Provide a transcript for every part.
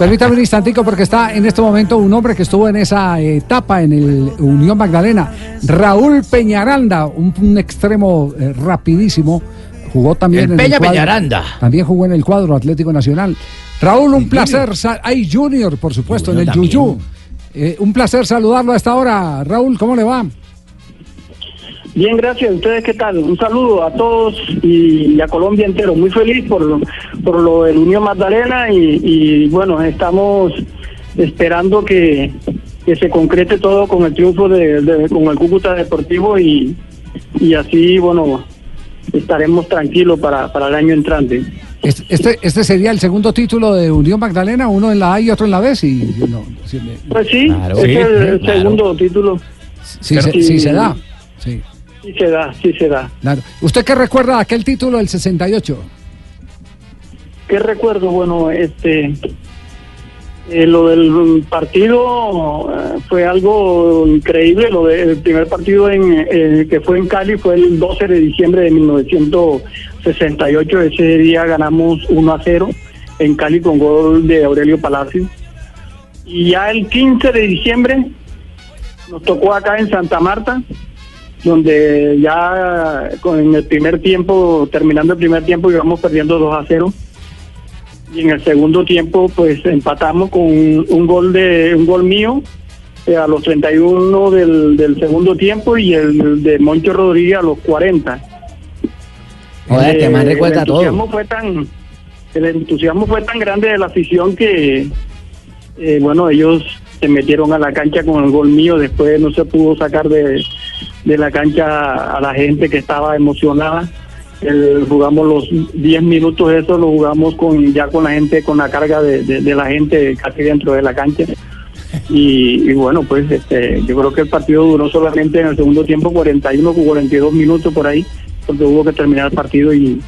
Permítame un instantico porque está en este momento un hombre que estuvo en esa etapa en el Unión Magdalena, Raúl Peñaranda, un, un extremo eh, rapidísimo. Jugó también El en Peña el cuadro, Peñaranda. También jugó en el cuadro Atlético Nacional. Raúl, un placer. Hay Junior, por supuesto, en el Junior Yuyu. Eh, un placer saludarlo a esta hora. Raúl, ¿cómo le va? Bien, gracias. ¿Ustedes qué tal? Un saludo a todos y, y a Colombia entero. Muy feliz por, lo- por lo del Unión Magdalena y, y, bueno, estamos esperando que, que se concrete todo con el triunfo de, de- con el Cúcuta Deportivo y, y así, bueno, estaremos tranquilos para, para el año entrante. Este, este, este sería el segundo título de Unión Magdalena, uno en la A y otro en la B. Si, si no, si, me- Pues sí, Claro, es sí, el, el claro. segundo título. se, si se da. Sí, Sí se da, sí se da. claro. ¿Usted qué recuerda de aquel título del 68? ¿Qué recuerdo? Bueno, este, eh, lo del partido eh, fue algo increíble. Lo del primer partido en, eh, que fue en Cali fue el 12 de diciembre de 1968. Ese día ganamos 1 a 0 en Cali con gol de Aurelio Palacio. Y ya el 15 de diciembre nos tocó acá en Santa Marta, donde ya en el primer tiempo, terminando el primer tiempo, íbamos perdiendo 2 a 0 y en el segundo tiempo pues empatamos con un, gol de un gol mío eh, a los 31 del, del segundo tiempo y el de Moncho Rodríguez a los 40. Joder, que más Eh, recuerda el todo. entusiasmo fue tan el entusiasmo fue tan grande de la afición que eh, bueno ellos se metieron a la cancha con el gol mío después no se pudo sacar de, de la cancha a la gente que estaba emocionada. El- jugamos los 10 minutos eso lo jugamos con ya con la gente con la carga de, la gente casi dentro de la cancha. Y, y bueno pues este yo creo que el partido duró solamente en el segundo tiempo 41 o 42 minutos por ahí porque hubo que terminar el partido y,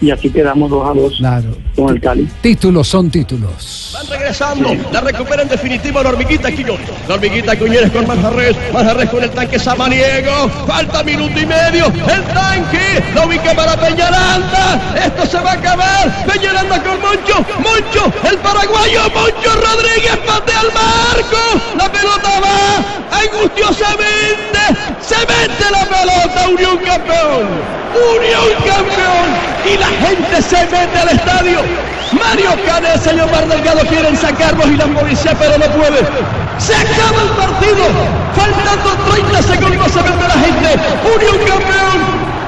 y así quedamos 2 a 2 Claro. con el Cali Títulos son títulos. Van regresando, la recupera en definitiva la hormiguita Quiñones. La hormiguita Quiñones con Manjarres, Manjarres con el tanque Samaniego. Falta minuto y medio, el tanque la ubica para Peñaranda. Esto se va a acabar. Peñaranda con Moncho, Moncho, el paraguayo, Moncho Rodríguez patea al marco. La pelota va angustiosamente. Se mete la pelota, Unión campeón. Unión campeón. Y la gente se mete al estadio. Mario Cane, el señor Mar Delgado quieren sacarlos y la policía, pero no puede. Se acaba el partido. Faltando 30 segundos se mete la gente. Unión campeón.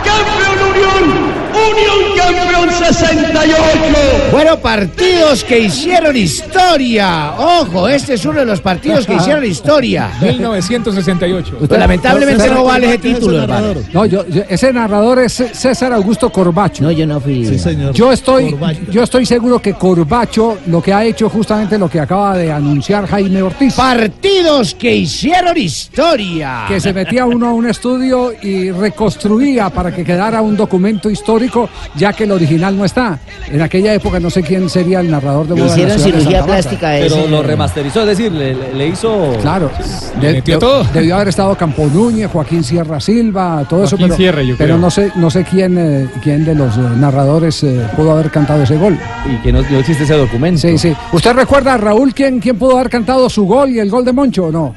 Campeón Unión. Unión campeón 68. Bueno, partidos que hicieron historia. Ojo, este es uno de los partidos que hicieron historia. 1968. Pues lamentablemente no vale ese título, hermano. No, yo, yo- ese narrador es César Augusto Corbacho. No, yo no fui. Yo estoy, yo estoy seguro que Corbacho lo que ha hecho justamente lo que acaba de anunciar Jaime Ortiz. Partidos que hicieron historia. que se metía uno a un estudio y reconstruía para que quedara un documento histórico, ya que el original no está. En aquella época no sé quién sería el narrador de boda hicieron de cirugía plástica a Pero lo remasterizó, es decir, le, hizo. Claro, Le De- metió de- todo. debió haber estado Campo Núñez, Joaquín Sierra Silva, todo eso, pero, Sierra, yo pero creo. no sé, no sé quién, eh, quién de los eh, narradores eh, pudo haber cantado ese gol. Y que no, no existe ese documento. Sí, sí. ¿Usted recuerda, Raúl, quién, quién pudo haber cantado su gol y el gol de Moncho o no?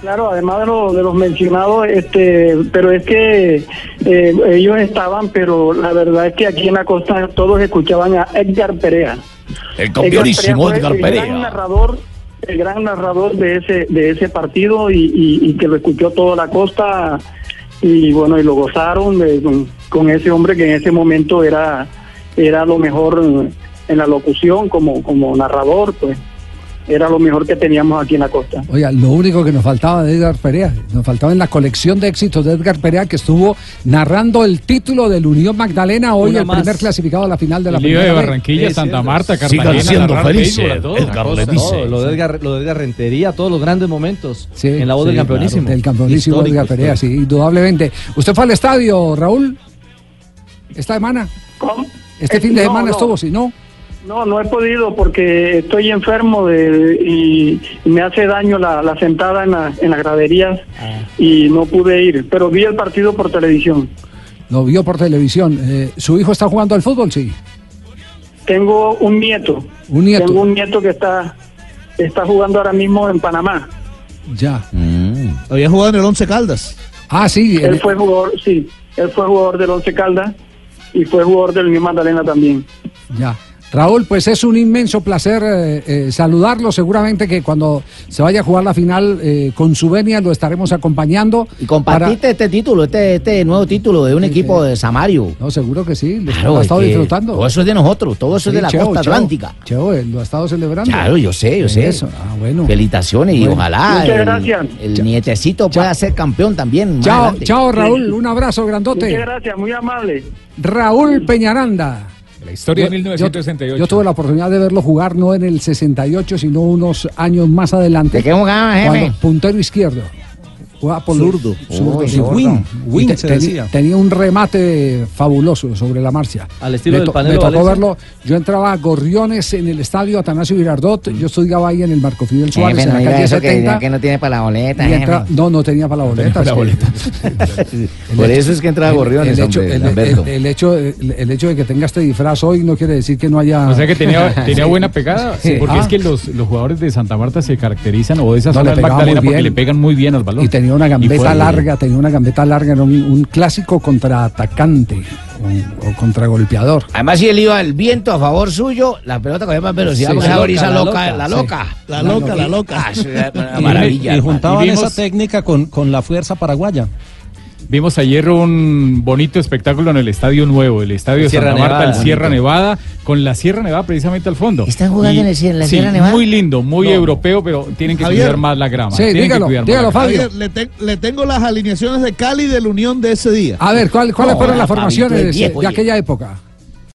Claro, además de, lo- de los mencionados, este, pero es que eh, ellos estaban, pero la verdad es que aquí en la costa todos escuchaban a Edgar Perea. El campeonísimo fue el gran narrador, el gran narrador de ese de ese partido y, y- y que lo escuchó toda la costa y bueno y lo gozaron de- con, con ese hombre que en ese momento era era lo mejor en, en la locución como como narrador, pues era lo mejor que teníamos aquí en la costa. Oiga, lo único que nos faltaba de Edgar Perea, nos faltaba en la colección de éxitos de Edgar Perea que estuvo narrando el título del Unión Magdalena, hoy Una el más. primer clasificado a la final de la El lío de. Barranquilla, Santa Marta, Sigan Cartagena, siendo narrar felices. Edgar lo de Edgar, lo de Edgar Rentería, todos los grandes momentos Sí, en la voz sí, del campeonísimo. claro, del campeonísimo Histórico, Edgar Perea, sí, indudablemente. ¿Usted fue al estadio, Raúl? ¿Esta semana? ¿Cómo? ¿Este Eh, fin de no, semana no. estuvo? Si no, No, no he podido porque estoy enfermo de, y, y me hace daño la, la sentada en, la- en las graderías y no pude ir, pero vi el partido por televisión. lo vio por televisión. Eh, ¿Su hijo está jugando al fútbol? Sí. Tengo un nieto, Un nieto. Tengo un nieto que está, está jugando ahora mismo en Panamá. Ya. Había jugado en el Once Caldas. Ah, sí. Él fue jugador, sí, él fue jugador del Once Caldas y fue jugador del Unión Magdalena también. Ya. Raúl, pues es un inmenso placer eh, eh, saludarlo. Seguramente que cuando se vaya a jugar la final eh, con su venia lo estaremos acompañando. Y compartiste este título, este, este nuevo título de un equipo de Samario. No, seguro que sí. Lo, Claro, ha es estado que disfrutando. Todo eso es de nosotros, todo eso es de la Cheo, costa Cheo, atlántica. Cheo, eh, lo ha estado celebrando. Claro, yo sé, yo sé. Eso, ah, bueno. Felicitaciones y ojalá Muchas el, gracias. el nietecito pueda ser campeón también. Chao, chao Raúl, un abrazo grandote. Muchas gracias, muy amable. Raúl Peñaranda. La historia de Yo- 1968. Yo, yo tuve la oportunidad de verlo jugar no en el 68, sino unos años más adelante. ¿De qué jugaba, jefe? Cuando puntero izquierdo. Jugaba por Zurdo. Zurdo, sí. zurdo. Win, Win te- se decía. Tenía un remate fabuloso sobre la marcha. Al estilo me del to- Panelo Me tocó Valencia. verlo. Yo entraba a Gorriones en el estadio Atanasio Girardot. Yo estudiaba ahí en el Marco Fidel Suárez, Jefe, en no la calle eso que, 70. que no tiene para la boleta. entra- no, no tenía para la boleta. para la es que- boleta. Por eso es que entra a Gorriones, el hecho, hombre, el- el- el hecho, el, el hecho de que tenga este disfraz hoy no quiere decir que no haya. O sea que tenía, tenía buena pegada, Sí. porque Ah. es que los, los jugadores de Santa Marta se caracterizan, o de esa No, zona le del pegaba Magdalena, porque le pegan muy bien al balón. Y tenía una gambeta larga, tenía una gambeta larga, era un, un clásico contra atacante o, o contra golpeador. Además, si él iba el viento a favor suyo, la pelota cogía más velocidad Sí, porque la loca, la loca, loca. la loca. La loca, la loca. Ah, Y- maravilla. y, juntaban Y vimos- esa técnica con, con la fuerza paraguaya. Vimos ayer un bonito espectáculo en el Estadio Nuevo, el Estadio de Sierra Santa Marta, Nevada, el Sierra bonito. Nevada, con la Sierra Nevada precisamente al fondo. ¿Están jugando en el Sierra- la sí, Sierra Nevada? Muy lindo, muy europeo, pero tienen que Javier. cuidar más la grama. Sí, tienen que dígalo, cuidar más dígalo, la grama. Fabio. Javier, le, te- le tengo las alineaciones de Cali de la Unión de ese día. A ver, ¿cuál- ¿cuáles No, fueron las formaciones es de, viejo, de oye. aquella época?